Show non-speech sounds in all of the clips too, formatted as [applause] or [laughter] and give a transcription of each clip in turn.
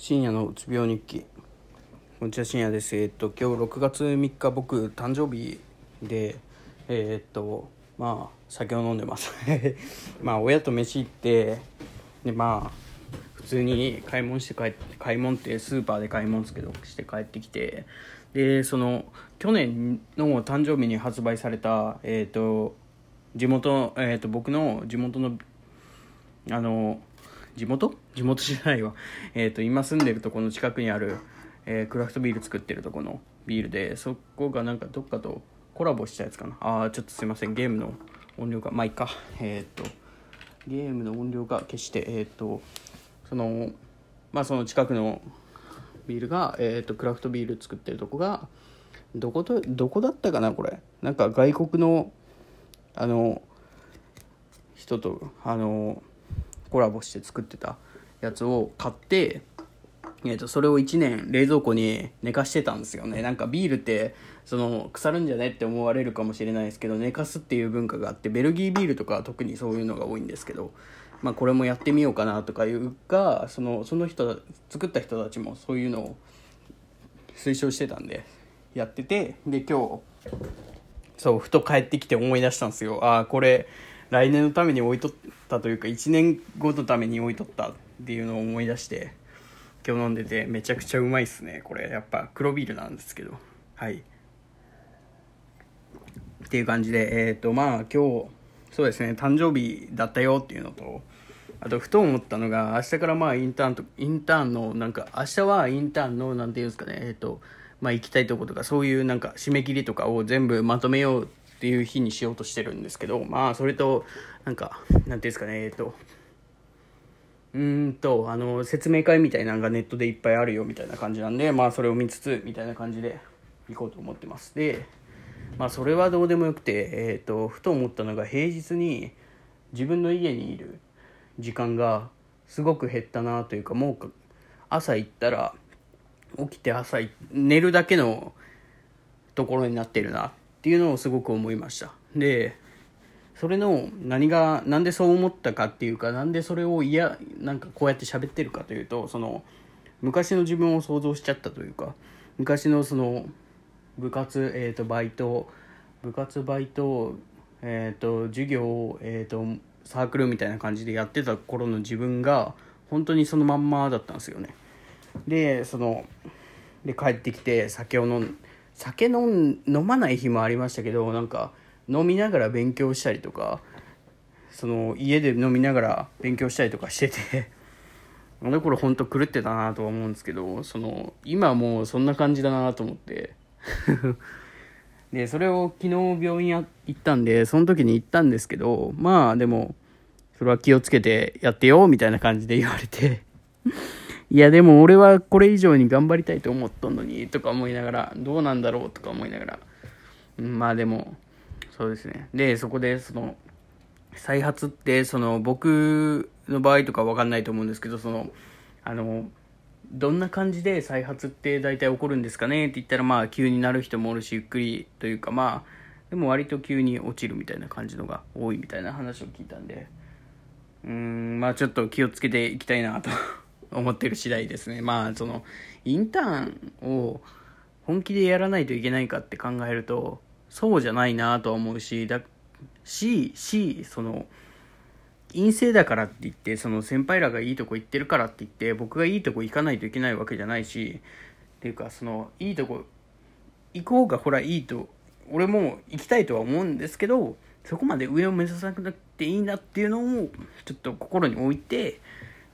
深夜のうつ病日記。こんにちは深夜です。えっと今日6月3日僕誕生日でえっとまあ酒を飲んでます。[laughs] まあ親と飯行ってでまあ普通に買い物して帰って買い物ってスーパーで買い物ですけどして帰ってきてでその去年の誕生日に発売されたえっと地元えーっと僕の地元のあの地元？地元じゃないわ、[laughs] えー、と今住んでるとこの近くにある、えークラフトビール作ってるとこのビールでそこがなんかどっかとコラボしたやつかな。あーちょっとすいません。ゲームの音量がまあいいか。えっ、とゲームの音量が消してえっ、とそのまあその近くのビールが、えー、とクラフトビール作ってるとこがどことどこだったかなこれ。なんか外国のあの人とあのコラボして作ってたやつを買って、えー、とそれを1年冷蔵庫に寝かしてたんですよね。なんかビールってその腐るんじゃねって思われるかもしれないですけど寝かすっていう文化があってベルギービールとかは特にそういうのが多いんですけど、まあ、これもやってみようかなとかいうかそのその人作った人たちもそういうのを推奨してたんでやっててで今日そうふと帰ってきて思い出したんですよ。ああこれ来年のために置いとったというか1年後のために置いとったっていうのを思い出して今日飲んでてめちゃくちゃうまいっすね。これやっぱ黒ビールなんですけど。はい。っていう感じでえっ、とまあ今日そうですね誕生日だったよっていうのとあとふと思ったのが明日からまあインターンとインターンのなんか明日はインターンのなんていうんですかねえっ、とまあ行きたいとことかそういうなんか締め切りとかを全部まとめようっていう日にしようとしてるんですけどまあそれとなんかなんていうんですかねえっ、とうんとあの説明会みたいなのがネットでいっぱいあるよみたいな感じなんでまあそれを見つつみたいな感じで行こうと思ってます。でまあそれはどうでもよくてえっ、とふと思ったのが平日に自分の家にいる時間がすごく減ったなというかもう朝行ったら起きて朝寝るだけのところになってるなっっていうのをすごく思いました。でそれの何がなんでそう思ったかっていうかなんでそれを嫌なんかこうやって喋ってるかというとその昔の自分を想像しちゃったというか昔のその部活、えー、とバイト部活バイト、えー、と授業、えー、とサークルみたいな感じでやってた頃の自分が本当にそのまんまだったんですよね。でそので帰ってきて酒を飲ん酒飲ん飲まない日もありましたけどなんか飲みながら勉強したりとかその家で飲みながら勉強したりとかしてて [laughs] あの頃本当狂ってたなとは思うんですけどその今もうそんな感じだなと思って。[laughs] でそれを昨日病院行ったんでその時に行ったんですけどまあでもそれは気をつけてやってよみたいな感じで言われて。[laughs] いやでも俺はこれ以上に頑張りたいと思っとんのにとか思いながらどうなんだろうとか思いながら。まあでもそうですね。でそこでその再発ってその僕の場合とか分かんないと思うんですけどそのあのどんな感じで再発って大体起こるんですかねって言ったらまあ急になる人もおるしゆっくりというかまあでも割と急に落ちるみたいな感じのが多いみたいな話を聞いたんで。うーんまあちょっと気をつけていきたいなと。思ってる次第ですね。まあそのインターンを本気でやらないといけないかって考えるとそうじゃないなとは思うしだししその陰性だからって言ってその先輩らがいいとこ行ってるからって言って僕がいいとこ行かないといけないわけじゃないしっていうかそのいいとこ行こうがほらいいと俺も行きたいとは思うんですけどそこまで上を目指さなくていいなっていうのをちょっと心に置いて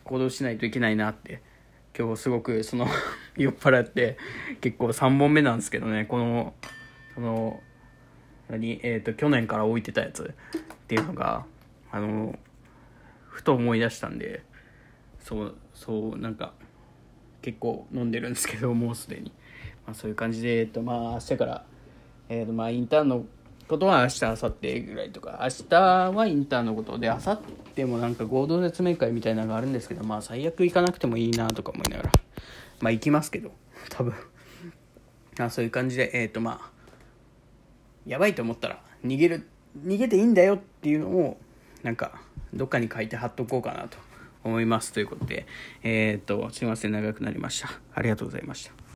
行動しないといけないなって今日すごくその [laughs] 酔っ払って結構3本目なんですけどねこのその何えっ、と去年から置いてたやつっていうのがあのふと思い出したんでそうそうなんか結構飲んでるんですけどもうすでに、まあ、そういう感じでえっとまあ明日からえっ、とまあインターンのことは明日明後日ぐらいとか明日はインターンのことで明後日もなんか合同説明会みたいなのがあるんですけどまあ最悪行かなくてもいいなとか思いながらまあ行きますけど多分 [laughs] あそういう感じでえっ、とまあやばいと思ったら逃げる逃げていいんだよっていうのをなんかどっかに書いて貼っとこうかなと思いますということで、えっ、と、すいません、長くなりました。ありがとうございました。